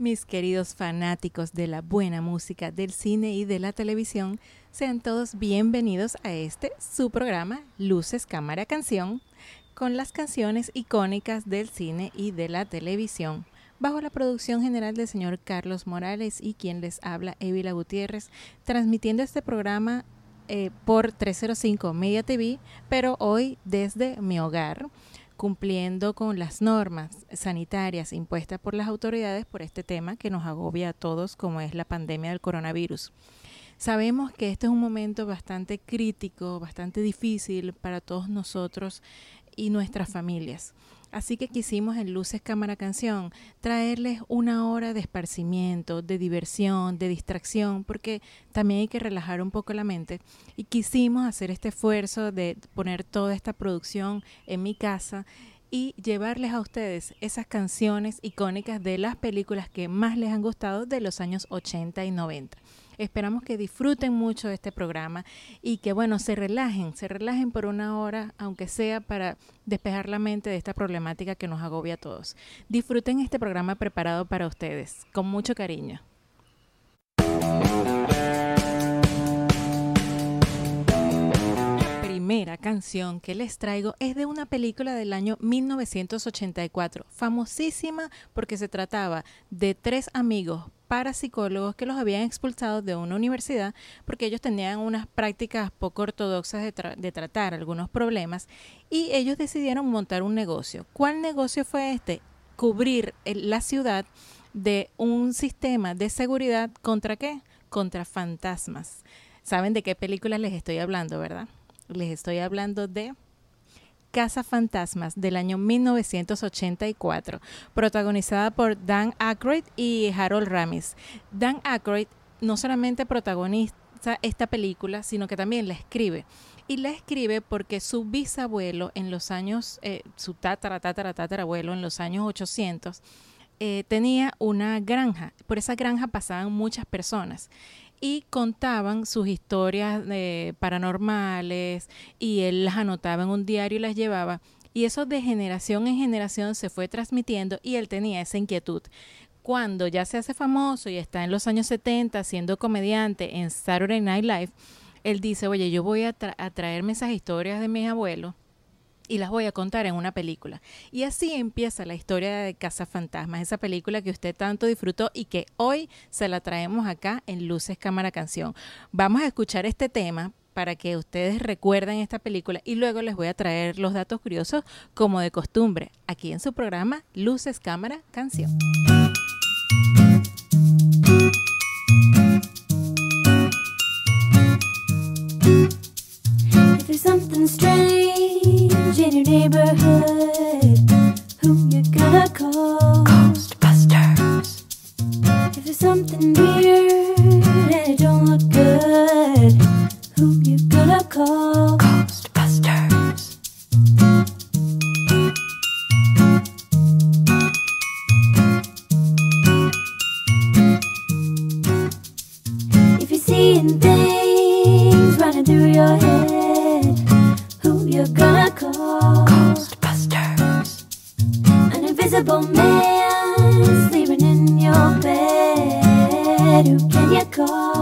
Mis queridos fanáticos de la buena música, del cine y de la televisión, sean todos bienvenidos a este su programa Luces, Cámara, Canción, con las canciones icónicas del cine y de la televisión, bajo la producción general del señor Carlos Morales y quien les habla, Evila Gutiérrez, transmitiendo este programa eh, por 305 Media TV, pero hoy desde mi hogar cumpliendo con las normas sanitarias impuestas por las autoridades por este tema que nos agobia a todos, como es la pandemia del coronavirus. Sabemos que este es un momento bastante crítico, bastante difícil para todos nosotros y nuestras familias. Así que quisimos en Luces Cámara Canción traerles una hora de esparcimiento, de diversión, de distracción, porque también hay que relajar un poco la mente. Y quisimos hacer este esfuerzo de poner toda esta producción en mi casa y llevarles a ustedes esas canciones icónicas de las películas que más les han gustado de los años 80 y 90. Esperamos que disfruten mucho de este programa y que, bueno, se relajen, se relajen por una hora, aunque sea para despejar la mente de esta problemática que nos agobia a todos. Disfruten este programa preparado para ustedes, con mucho cariño. primera canción que les traigo es de una película del año 1984, famosísima porque se trataba de tres amigos parapsicólogos que los habían expulsado de una universidad porque ellos tenían unas prácticas poco ortodoxas de, tratar algunos problemas y ellos decidieron montar un negocio. ¿Cuál negocio fue este? Cubrir la ciudad de un sistema de seguridad contra qué? Contra fantasmas. ¿Saben de qué película les estoy hablando, verdad? Les estoy hablando de Casa Fantasmas del año 1984, protagonizada por Dan Aykroyd y Harold Ramis. Dan Aykroyd no solamente protagoniza esta película, sino que también la escribe. Y la escribe porque su bisabuelo en los años, eh, su tatara, tatara, tatarabuelo en los años 800, eh, tenía una granja. Por esa granja pasaban muchas personas y contaban sus historias de paranormales y él las anotaba en un diario y las llevaba. Y eso de generación en generación se fue transmitiendo y él tenía esa inquietud. Cuando ya se hace famoso y está en los años 70 siendo comediante en Saturday Night Live, él dice, oye, yo voy a, a traerme esas historias de mis abuelos y las voy a contar en una película. Y así empieza la historia de Casa Fantasmas, esa película que usted tanto disfrutó y que hoy se la traemos acá en Luces Cámara Canción. Vamos a escuchar este tema para que ustedes recuerden esta película y luego les voy a traer los datos curiosos como de costumbre aquí en su programa Luces Cámara Canción. In your neighborhood. Who you gonna call? Ghostbusters. If there's something weird and it don't look good, who you gonna call? Invisible man sleeping in your bed. Who can you call?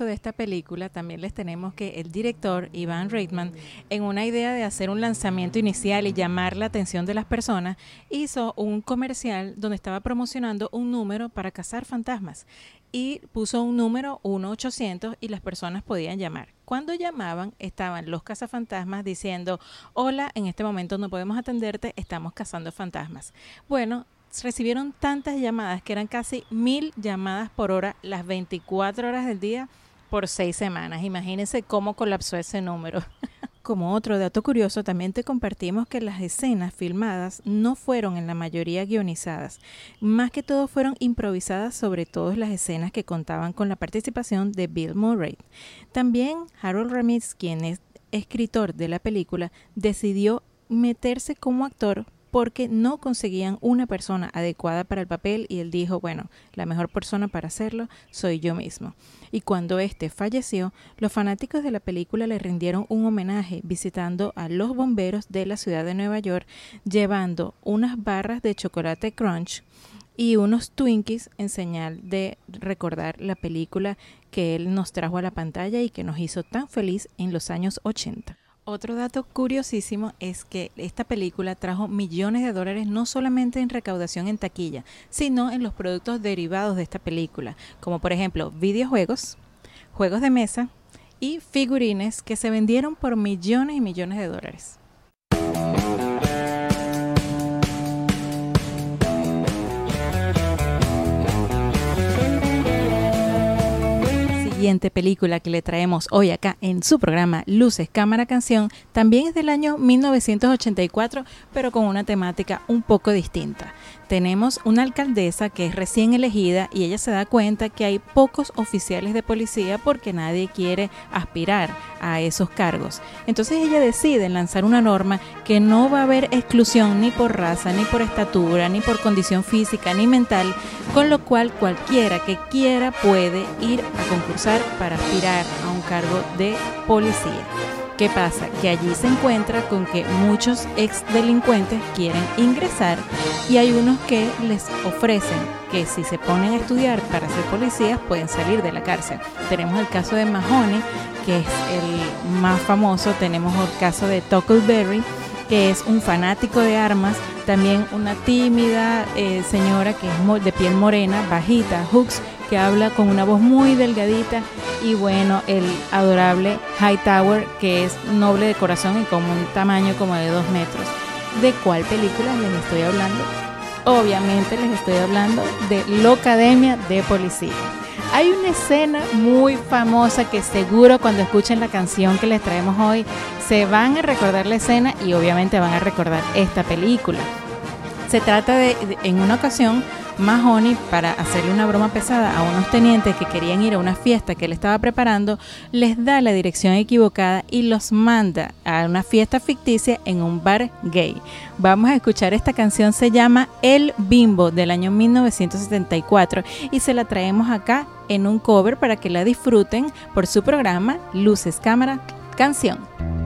De esta película, también les tenemos que el director, Ivan Reitman, en una idea de hacer un lanzamiento inicial y llamar la atención de las personas, hizo un comercial donde estaba promocionando un número para cazar fantasmas y puso un número 1-800 y las personas podían llamar. Cuando llamaban, estaban los cazafantasmas diciendo, hola, en este momento no podemos atenderte, estamos cazando fantasmas. Bueno, recibieron tantas llamadas que eran casi mil llamadas por hora las 24 horas del día por seis semanas. Imagínense cómo colapsó ese número. Como otro dato curioso, también te compartimos que las escenas filmadas no fueron en la mayoría guionizadas. Más que todo fueron improvisadas sobre todas las escenas que contaban con la participación de Bill Murray. También Harold Ramis, quien es escritor de la película, decidió meterse como actor porque no conseguían una persona adecuada para el papel y él dijo, bueno, la mejor persona para hacerlo soy yo mismo. Y cuando este falleció, los fanáticos de la película le rindieron un homenaje visitando a los bomberos de la ciudad de Nueva York, llevando unas barras de chocolate crunch y unos Twinkies en señal de recordar la película que él nos trajo a la pantalla y que nos hizo tan feliz en los años 80. Otro dato curiosísimo es que esta película trajo millones de dólares no solamente en recaudación en taquilla, sino en los productos derivados de esta película, como por ejemplo videojuegos, juegos de mesa y figurines que se vendieron por millones y millones de dólares. Siguiente película que le traemos hoy acá en su programa Luces, Cámara, Canción también es del año 1984, pero con una temática un poco distinta tenemos una alcaldesa que es recién elegida y ella se da cuenta que hay pocos oficiales de policía porque nadie quiere aspirar a esos cargos. Entonces ella decide lanzar una norma que no va a haber exclusión ni por raza, ni por estatura, ni por condición física, ni mental, con lo cual cualquiera que quiera puede ir a concursar para aspirar a un cargo de policía. ¿Qué pasa? Que allí se encuentra con que muchos ex delincuentes quieren ingresar y hay unos que les ofrecen que si se ponen a estudiar para ser policías pueden salir de la cárcel. Tenemos el caso de Mahoney, que es el más famoso, tenemos el caso de Tuckleberry, que es un fanático de armas, también una tímida eh, señora que es de piel morena, bajita, Hooks, que habla con una voz muy delgadita y bueno, el adorable Hightower que es noble de corazón y con un tamaño como de dos metros. ¿De cuál película les estoy hablando? Obviamente les estoy hablando de Locademia de Policía. Hay una escena muy famosa que seguro cuando escuchen la canción que les traemos hoy se van a recordar la escena y obviamente van a recordar esta película. Se trata de, en una ocasión, Mahoney, para hacerle una broma pesada a unos tenientes que querían ir a una fiesta que él estaba preparando, les da la dirección equivocada y los manda a una fiesta ficticia en un bar gay. Vamos a escuchar esta canción, se llama El Bimbo del año 1974 y se la traemos acá en un cover para que la disfruten por su programa Luces, Cámara, Canción.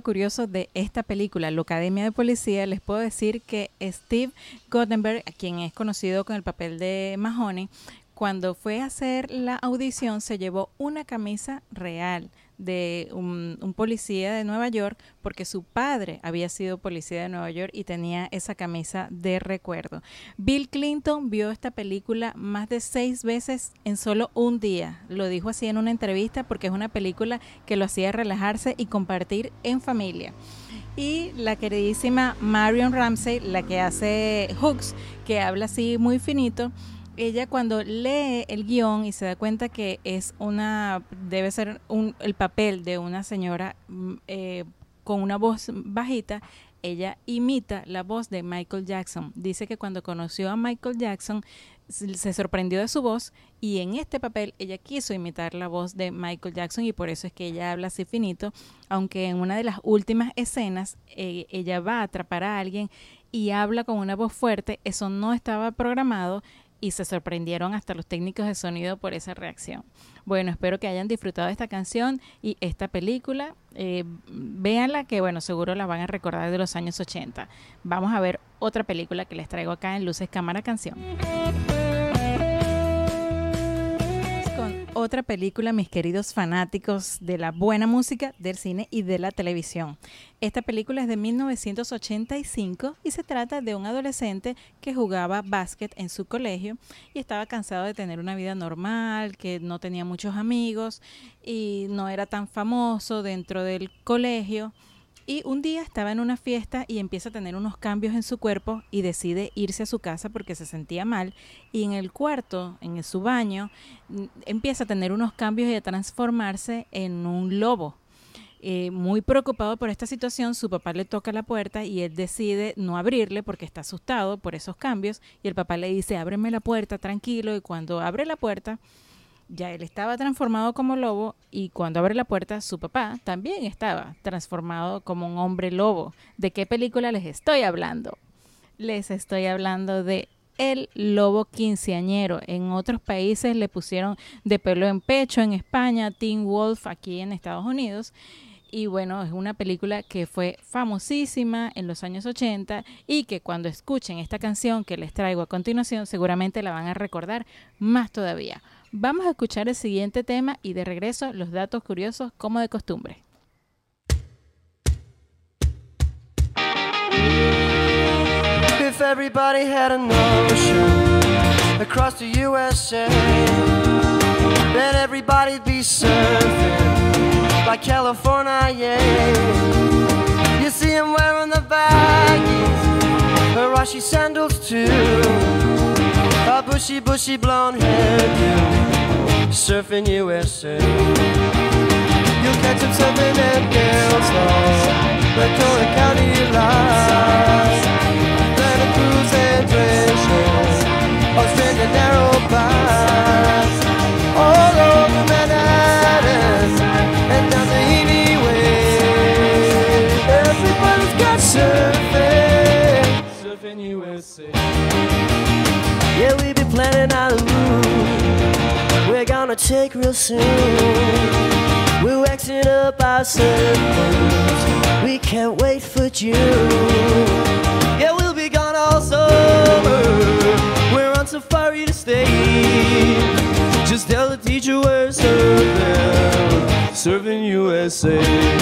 Curioso de esta película, La Academia de Policía, les puedo decir que Steve Guttenberg, quien es conocido con el papel de Mahoney, cuando fue a hacer la audición se llevó una camisa real de un, policía de Nueva York porque su padre había sido policía de Nueva York y tenía esa camisa de recuerdo. Bill Clinton vio esta película más de seis veces en solo un día. Lo dijo así en una entrevista porque es una película que lo hacía relajarse y compartir en familia. Y la queridísima Marion Ramsey, la que hace Hooks, que habla así muy finito, ella cuando lee el guion y se da cuenta que es una, debe ser un, el papel de una señora mm, eh, con una voz bajita, ella imita la voz de Michael Jackson. Dice que cuando conoció a Michael Jackson se sorprendió de su voz y en este papel ella quiso imitar la voz de Michael Jackson y por eso es que ella habla así finito, aunque en una de las últimas escenas eh, ella va a atrapar a alguien y habla con una voz fuerte, eso no estaba programado y se sorprendieron hasta los técnicos de sonido por esa reacción. Bueno, espero que hayan disfrutado esta canción y esta película. Eh, véanla que, bueno, seguro la van a recordar de los años 80. Vamos a ver otra película que les traigo acá en Luces Cámara Canción otra película, mis queridos fanáticos de la buena música, del cine y de la televisión. Esta película es de 1985 y se trata de un adolescente que jugaba básquet en su colegio y estaba cansado de tener una vida normal, que no tenía muchos amigos y no era tan famoso dentro del colegio y un día estaba en una fiesta y empieza a tener unos cambios en su cuerpo y decide irse a su casa porque se sentía mal. Y en el cuarto, en su baño, empieza a tener unos cambios y a transformarse en un lobo. Eh, muy preocupado por esta situación, su papá le toca la puerta y él decide no abrirle porque está asustado por esos cambios. Y el papá le dice, ábreme la puerta, tranquilo. Y cuando abre la puerta, ya él estaba transformado como lobo y cuando abre la puerta su papá también estaba transformado como un hombre lobo. ¿De qué película les estoy hablando? Les estoy hablando de El Lobo Quinceañero. En otros países le pusieron de pelo en pecho, en España, Teen Wolf aquí en Estados Unidos. Y bueno, es una película que fue famosísima en los años 80 y que cuando escuchen esta canción que les traigo a continuación seguramente la van a recordar más todavía. Vamos a escuchar el siguiente tema y de regreso los datos curiosos como de costumbre. If everybody had an ocean across the USA, then everybody'd be surfing like California, yeah. You see them wearing the baggies, Harashi sandals too. A bushy, bushy blonde hairdo, surfing USA. You'll catch him surfing at Gales Hall, Victoria County Line, Santa Cruz and Treasure, Australia Narrow Pass, all over Manhattan and down the Heaney Way. Everybody's got surfing, surfing USA. Yeah, we be planning our move. We're gonna take real soon. We're waxing up our circles. We can't wait for June. Yeah, we'll be gone all summer. We're on safari to stay. Just tell the teacher we're serving, serving USA.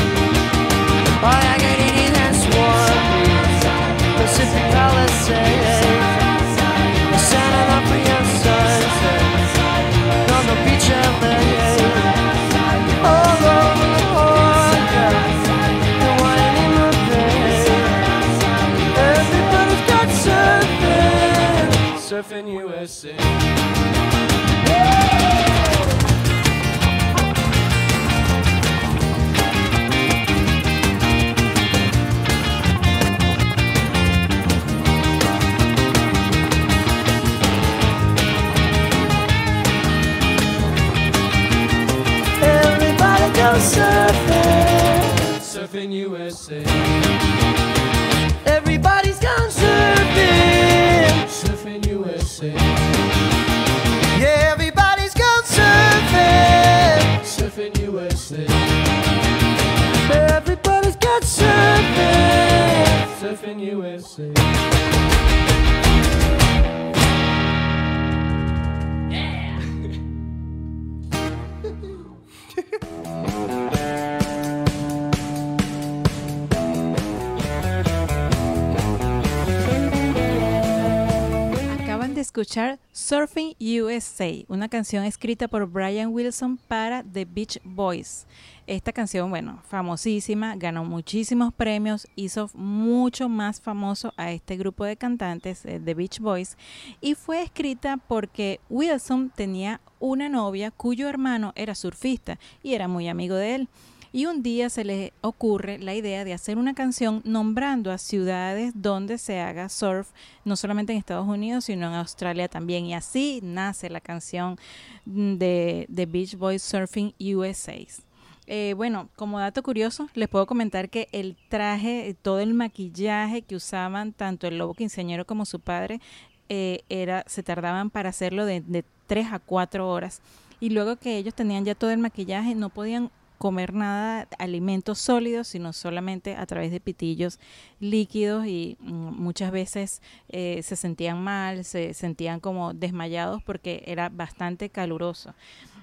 Escuchar Surfing USA, una canción escrita por Brian Wilson para The Beach Boys. Esta canción, bueno, famosísima, ganó muchísimos premios, hizo mucho más famoso a este grupo de cantantes, eh, The Beach Boys, y fue escrita porque Wilson tenía una novia cuyo hermano era surfista y era muy amigo de él y un día se les ocurre la idea de hacer una canción nombrando a ciudades donde se haga surf, no solamente en Estados Unidos, sino en Australia también. Y así nace la canción de, Beach Boys Surfing USA. Eh, bueno, como dato curioso, les puedo comentar que el traje, todo el maquillaje que usaban tanto el lobo quinceañero como su padre, eh, era, se tardaban para hacerlo de, de 3 a 4 horas. Y luego que ellos tenían ya todo el maquillaje, no podían comer nada, alimentos sólidos, sino solamente a través de pitillos líquidos y mm, muchas veces eh, se sentían mal, se sentían como desmayados porque era bastante caluroso.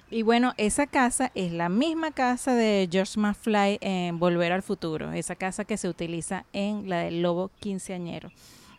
Y bueno, esa casa es la misma casa de George McFly en Volver al Futuro, esa casa que se utiliza en la del lobo quinceañero.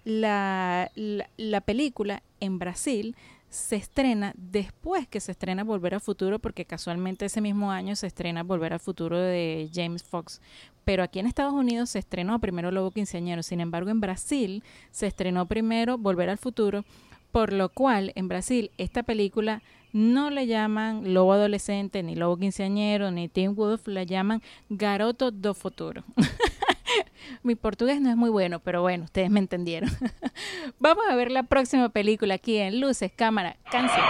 La, la, la película en Brasil se estrena después que se estrena Volver al Futuro, porque casualmente ese mismo año se estrena Volver al Futuro de James Fox. Pero aquí en Estados Unidos se estrenó primero Lobo Quinceañero. Sin embargo, en Brasil se estrenó primero Volver al Futuro, por lo cual en Brasil esta película no le llaman Lobo Adolescente, ni Lobo Quinceañero, ni Teen Wolf, la llaman Garoto do Futuro. Mi portugués no es muy bueno, pero bueno, ustedes me entendieron. Vamos a ver la próxima película aquí en Luces, Cámara, Canción.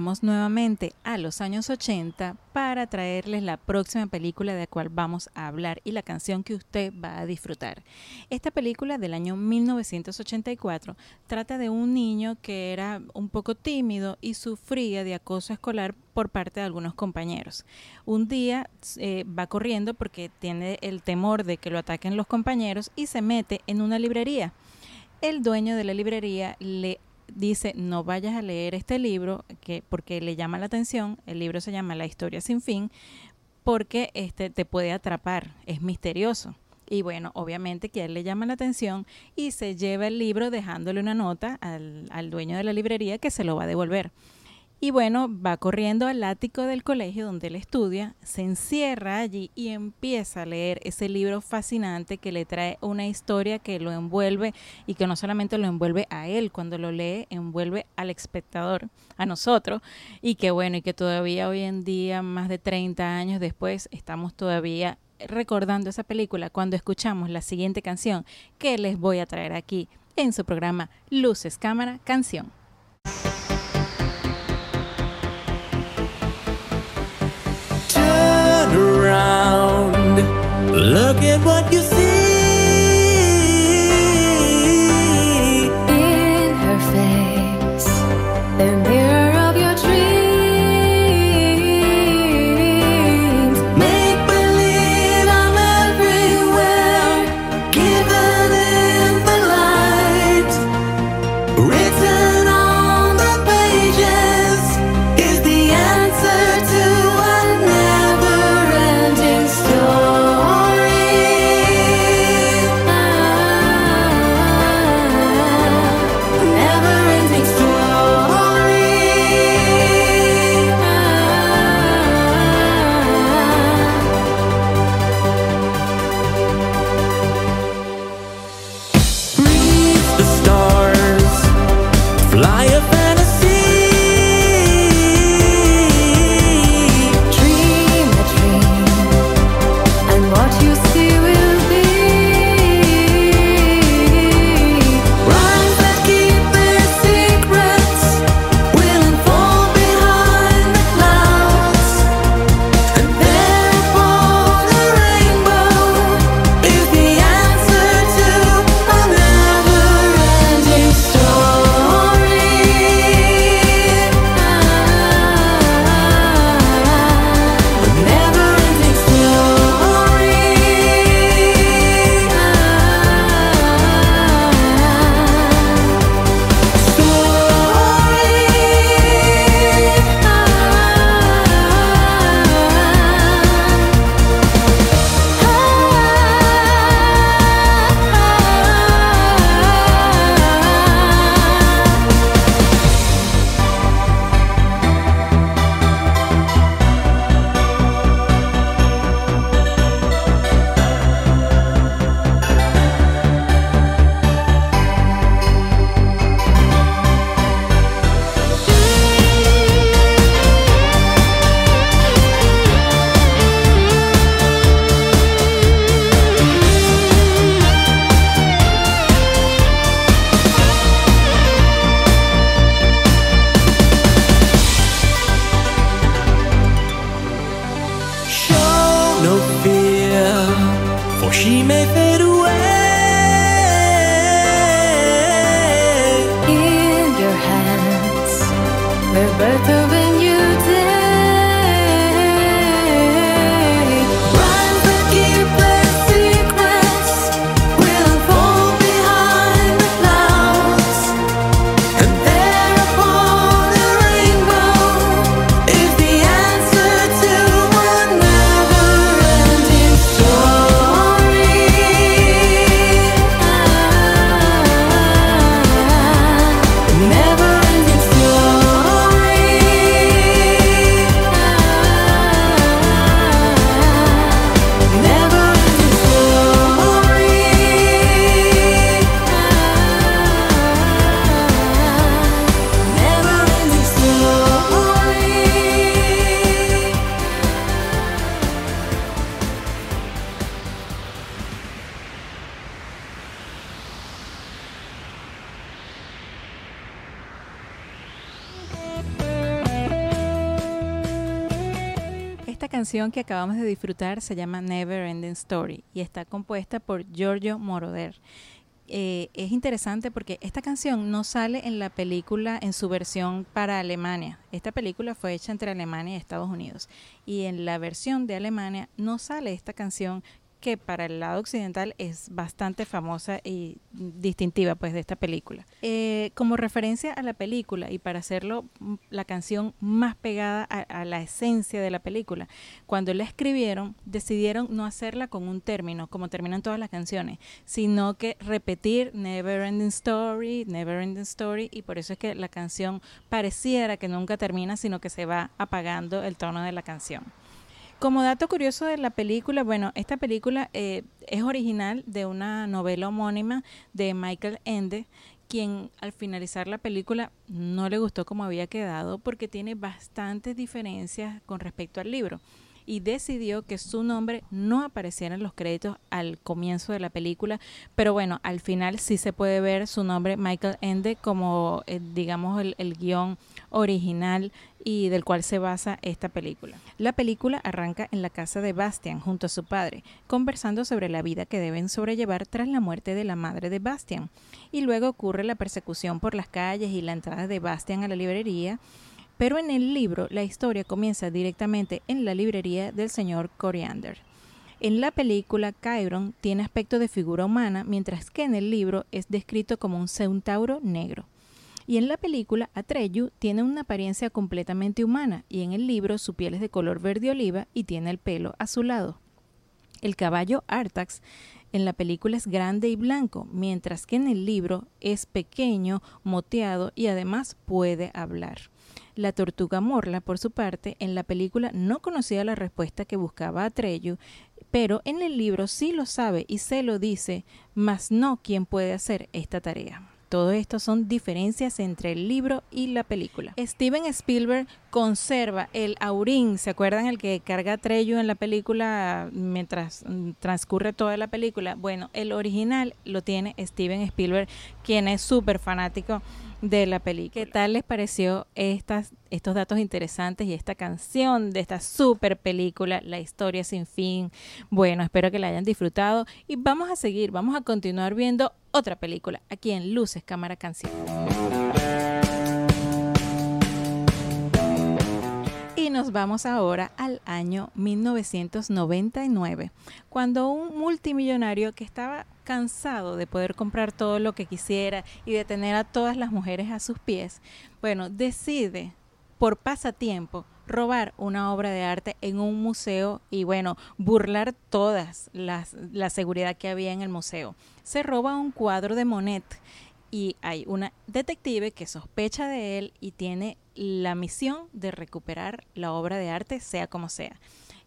Nuevamente a los años 80 para traerles la próxima película de la cual vamos a hablar y la canción que usted va a disfrutar. Esta película del año 1984 trata de un niño que era un poco tímido y sufría de acoso escolar por parte de algunos compañeros. Un día eh, va corriendo porque tiene el temor de que lo ataquen los compañeros y se mete en una librería. El dueño de la librería le dice no vayas a leer este libro que porque le llama la atención el libro se llama La historia sin fin porque este te puede atrapar es misterioso. Y bueno obviamente que a él le llama la atención y se lleva el libro dejándole una nota al, al dueño de la librería que se lo va a devolver y bueno, va corriendo al ático del colegio donde él estudia, se encierra allí y empieza a leer ese libro fascinante que le trae una historia que lo envuelve y que no solamente lo envuelve a él, cuando lo lee, envuelve al espectador, a nosotros, y que bueno, y que todavía hoy en día, más de 30 años después, estamos todavía recordando esa película cuando escuchamos la siguiente canción que les voy a traer aquí en su programa Luces, Cámara, Canción. Look at what you see. Canción que acabamos de disfrutar se llama Never Ending Story y está compuesta por Giorgio Moroder. Eh, es interesante porque esta canción no sale en la película en su versión para Alemania. Esta película fue hecha entre Alemania y Estados Unidos. Y en la versión de Alemania no sale esta canción que para el lado occidental es bastante famosa y distintiva pues de esta película. Eh, como referencia a la película y para hacerlo mm, la canción más pegada a, la esencia de la película, cuando la escribieron decidieron no hacerla con un término como terminan todas las canciones, sino que repetir Never Ending Story, Never Ending Story y por eso es que la canción pareciera que nunca termina sino que se va apagando el tono de la canción. Como dato curioso de la película, bueno, esta película eh, es original de una novela homónima de Michael Ende, quien al finalizar la película no le gustó como había quedado porque tiene bastantes diferencias con respecto al libro y decidió que su nombre no apareciera en los créditos al comienzo de la película, pero bueno, al final sí se puede ver su nombre Michael Ende como eh, digamos el, el guion original y del cual se basa esta película. La película arranca en la casa de Bastian junto a su padre, conversando sobre la vida que deben sobrellevar tras la muerte de la madre de Bastian, y luego ocurre la persecución por las calles y la entrada de Bastian a la librería, pero en el libro la historia comienza directamente en la librería del señor Coriander. En la película, Chiron tiene aspecto de figura humana, mientras que en el libro es descrito como un centauro negro. Y en la película, Atreyu tiene una apariencia completamente humana, y en el libro su piel es de color verde oliva y tiene el pelo azulado. El caballo Artax en la película es grande y blanco, mientras que en el libro es pequeño, moteado y además puede hablar. La tortuga Morla, por su parte, en la película no conocía la respuesta que buscaba Atreyu, pero en el libro sí lo sabe y se lo dice, mas no quién puede hacer esta tarea. Todo esto son diferencias entre el libro y la película. Steven Spielberg conserva el aurín, ¿se acuerdan el que carga Treyu en la película mientras mm, transcurre toda la película? Bueno, el original lo tiene Steven Spielberg, quien es súper fanático de la película. ¿Qué tal les pareció estas, estos datos interesantes y esta canción de esta super película, La historia sin fin? Bueno, espero que la hayan disfrutado y vamos a seguir, vamos a continuar viendo otra película aquí en Luces, Cámara, Canción. Nos vamos ahora al año 1999, cuando un multimillonario que estaba cansado de poder comprar todo lo que quisiera y de tener a todas las mujeres a sus pies, bueno, decide por pasatiempo robar una obra de arte en un museo y bueno, burlar todas las la seguridad que había en el museo. Se roba un cuadro de Monet y hay una detective que sospecha de él y tiene la misión de recuperar la obra de arte sea como sea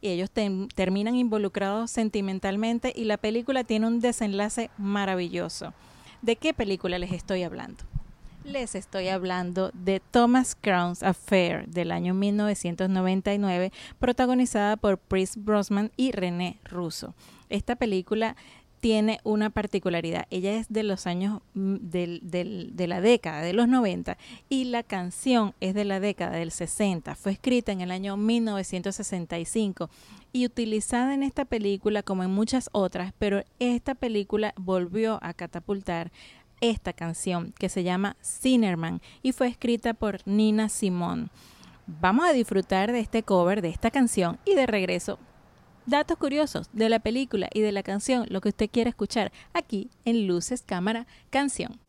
y ellos terminan involucrados sentimentalmente y la película tiene un desenlace maravilloso. ¿De qué película les estoy hablando? Les estoy hablando de Thomas Crown's Affair del año 1999, protagonizada por Chris Brosnan y René Russo. Esta película tiene una particularidad. Ella es de los años mm, de la década de los 90 y la canción es de la década del 60. Fue escrita en el año 1965 y utilizada en esta película como en muchas otras, pero esta película volvió a catapultar esta canción que se llama Cinnamon y fue escrita por Nina Simone. Vamos a disfrutar de este cover de esta canción y de regreso datos curiosos de la película y de la canción, lo que usted quiera escuchar aquí en Luces, Cámara, Canción.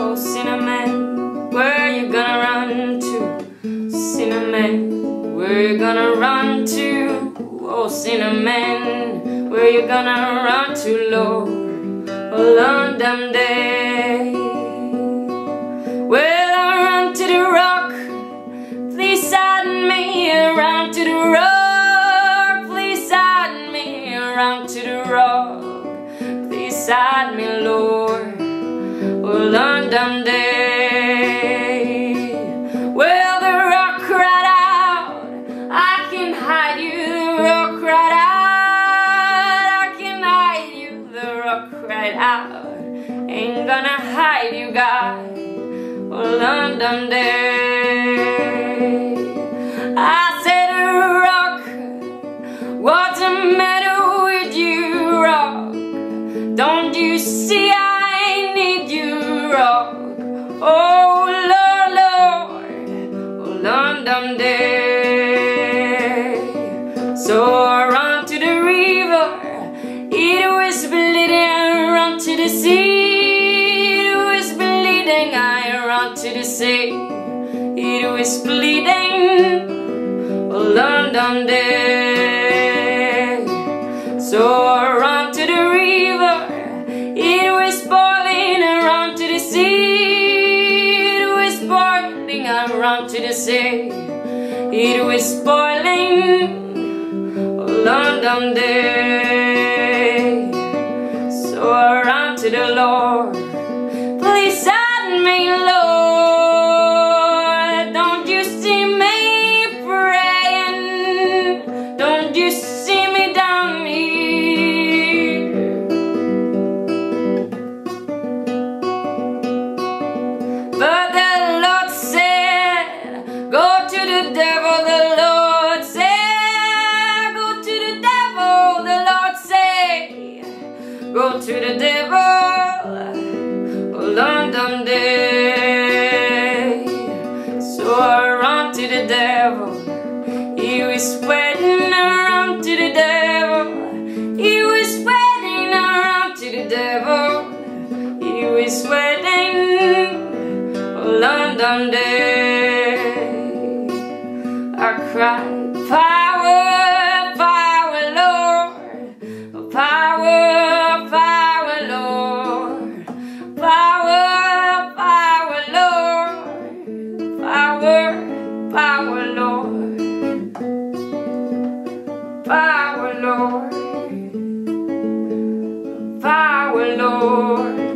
Oh, cinnamon, where you gonna run to? Cinnamon, where you gonna run to? Oh, cinnamon, where you gonna run to, Lord? London day. Well, I run to the rock, please side me, run to the rock, please side me, run to the rock, please side me, Lord. Oh, London day. I'm there. London day. So I run to the river, it was boiling, I run to the sea, it was boiling, I run to the sea, it was boiling. London day. So I ran to the Lord. Please help me, Lord. Power, Lord.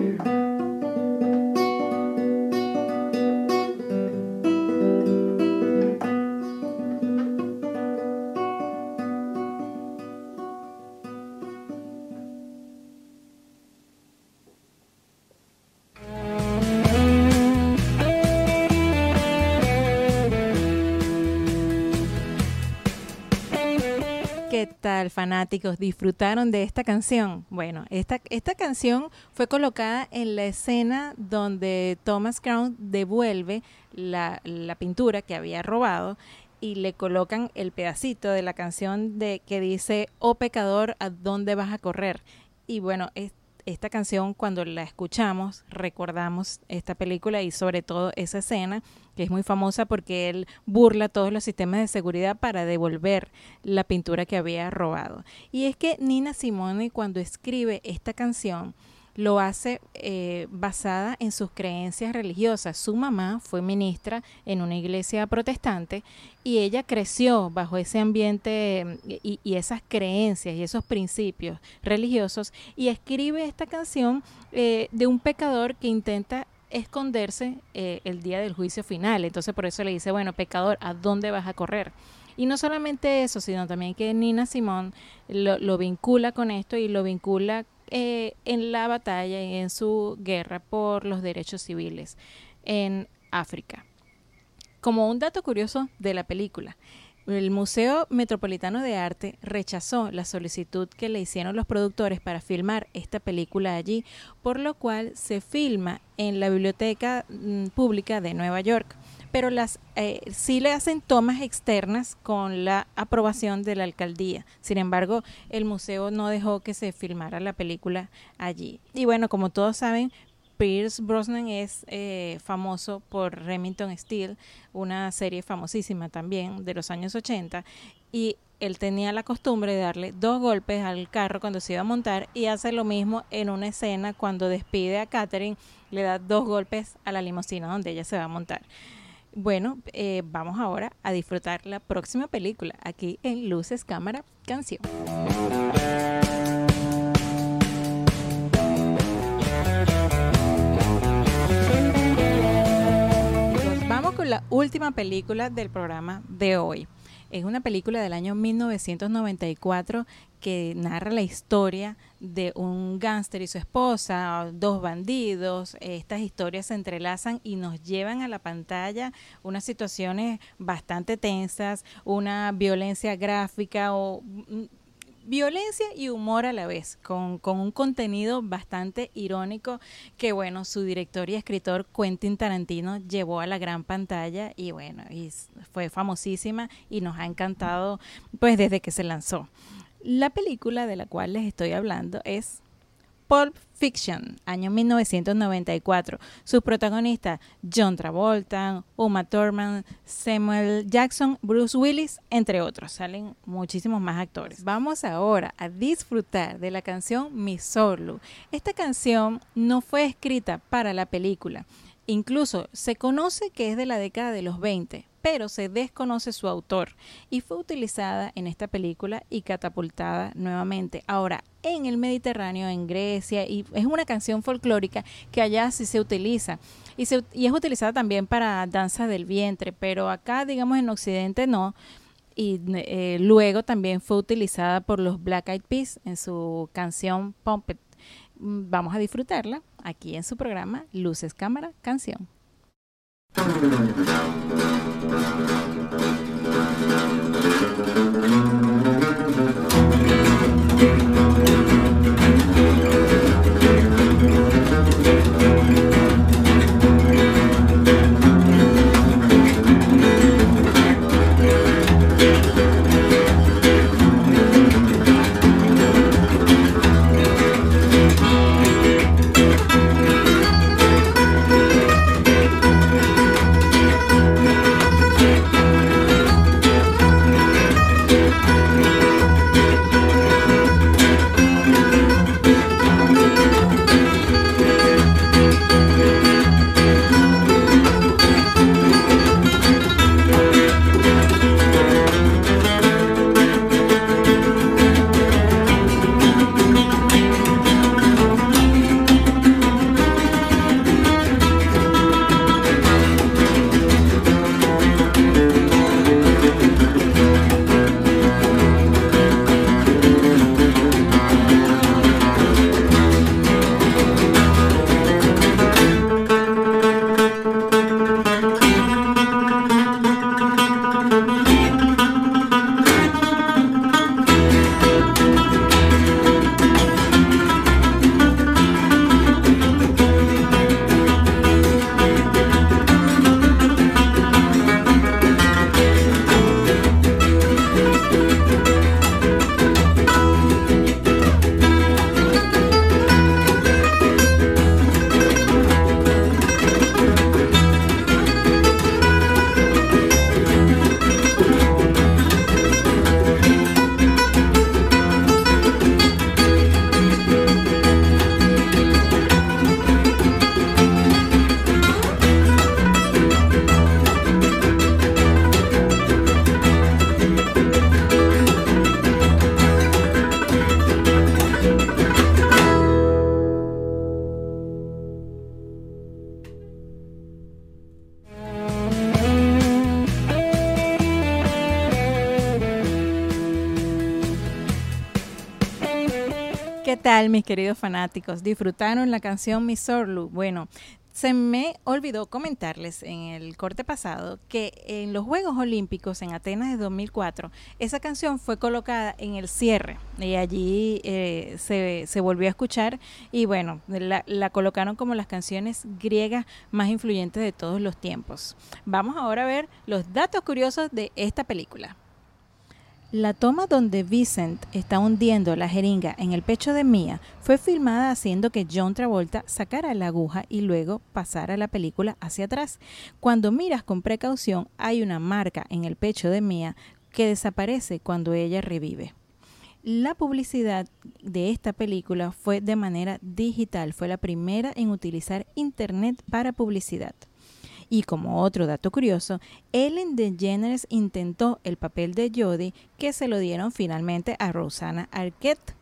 ¿Disfrutaron de esta canción? Bueno, esta, esta canción fue colocada en la escena donde Thomas Crown devuelve la, la pintura que había robado y le colocan el pedacito de la canción de que dice, oh pecador, ¿a dónde vas a correr? Y bueno, es- esta canción cuando la escuchamos recordamos esta película y sobre todo esa escena que es muy famosa porque él burla todos los sistemas de seguridad para devolver la pintura que había robado. Y es que Nina Simone cuando escribe esta canción lo hace eh, basada en sus creencias religiosas. Su mamá fue ministra en una iglesia protestante y ella creció bajo ese ambiente eh, y, y esas creencias y esos principios religiosos y escribe esta canción eh, de un pecador que intenta esconderse eh, el día del juicio final. Entonces por eso le dice, bueno, pecador, ¿a dónde vas a correr? Y no solamente eso, sino también que Nina Simón lo, lo vincula con esto y lo vincula eh, en la batalla y en su guerra por los derechos civiles en África. Como un dato curioso de la película, el Museo Metropolitano de Arte rechazó la solicitud que le hicieron los productores para filmar esta película allí, por lo cual se filma en la Biblioteca mm, Pública de Nueva York. Pero las eh, sí le hacen tomas externas con la aprobación de la alcaldía. Sin embargo, el museo no dejó que se filmara la película allí. Y bueno, como todos saben, Pierce Brosnan es eh, famoso por Remington Steel, una serie famosísima también de los años 80, y él tenía la costumbre de darle dos golpes al carro cuando se iba a montar y hace lo mismo en una escena cuando despide a Catherine, le da dos golpes a la limusina donde ella se va a montar. Bueno, eh, vamos ahora a disfrutar la próxima película aquí en Luces, Cámara, Canción. Vamos con la última película del programa de hoy. Es una película del año 1994 que narra la historia de un gángster y su esposa, dos bandidos. Estas historias se entrelazan y nos llevan a la pantalla unas situaciones bastante tensas, una violencia gráfica o mm, violencia y humor a la vez, con, un contenido bastante irónico que, bueno, su director y escritor Quentin Tarantino llevó a la gran pantalla y, bueno, y fue famosísima y nos ha encantado, pues, desde que se lanzó. La película de la cual les estoy hablando es Pulp Fiction, año 1994. Sus protagonistas John Travolta, Uma Thurman, Samuel Jackson, Bruce Willis, entre otros. Salen muchísimos más actores. Vamos ahora a disfrutar de la canción Mi Solo. Esta canción no fue escrita para la película. Incluso se conoce que es de la década de los 20, pero se desconoce su autor y fue utilizada en esta película y catapultada nuevamente. Ahora, en el Mediterráneo, en Grecia, y es una canción folclórica que allá sí se utiliza. Y, es utilizada también para danza del vientre, pero acá, digamos, en Occidente no. Y eh, luego también fue utilizada por los Black Eyed Peas en su canción Pump It. Mm, vamos a disfrutarla aquí en su programa Luces, Cámara, Canción. Thank you. Tal, mis queridos fanáticos? ¿Disfrutaron la canción Mi Sorlu? Bueno, se me olvidó comentarles en el corte pasado que en los Juegos Olímpicos en Atenas de 2004, esa canción fue colocada en el cierre y allí eh, se, se, volvió a escuchar y bueno, la, la, colocaron como las canciones griegas más influyentes de todos los tiempos. Vamos ahora a ver los datos curiosos de esta película. La toma donde Vincent está hundiendo la jeringa en el pecho de Mia fue filmada haciendo que John Travolta sacara la aguja y luego pasara la película hacia atrás. Cuando miras con precaución, hay una marca en el pecho de Mia que desaparece cuando ella revive. La publicidad de esta película fue de manera digital, fue la primera en utilizar Internet para publicidad. Y como otro dato curioso, Ellen DeGeneres intentó el papel de Jodie que se lo dieron finalmente a Rosanna Arquette.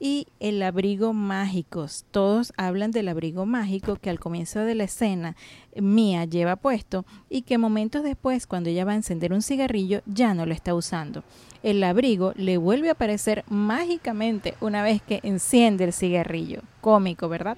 y el abrigo mágicos. Todos hablan del abrigo mágico que al comienzo de la escena Mía lleva puesto y que momentos después, cuando ella va a encender un cigarrillo, ya no lo está usando. El abrigo le vuelve a aparecer mágicamente una vez que enciende el cigarrillo. Cómico, ¿verdad?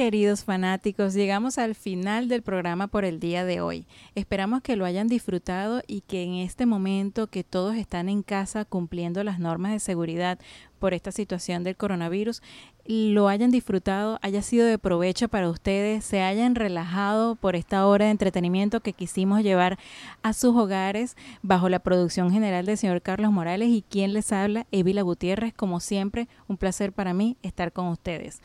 Queridos fanáticos, llegamos al final del programa por el día de hoy. Esperamos que lo hayan disfrutado y que en este momento que todos están en casa cumpliendo las normas de seguridad por esta situación del coronavirus, lo hayan disfrutado, haya sido de provecho para ustedes, se hayan relajado por esta hora de entretenimiento que quisimos llevar a sus hogares bajo la producción general del señor Carlos Morales y quien les habla, Evila Gutiérrez. Como siempre, un placer para mí estar con ustedes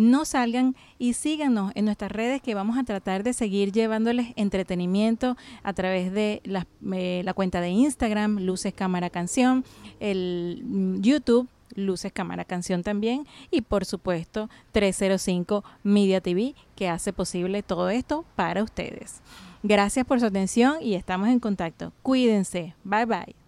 no salgan y síganos en nuestras redes que vamos a tratar de seguir llevándoles entretenimiento a través de la, eh, la cuenta de Instagram, Luces Cámara Canción, el mm, YouTube. Luces Cámara Canción también y por supuesto 305 Media TV que hace posible todo esto para ustedes. Gracias por su atención y estamos en contacto. Cuídense. Bye bye.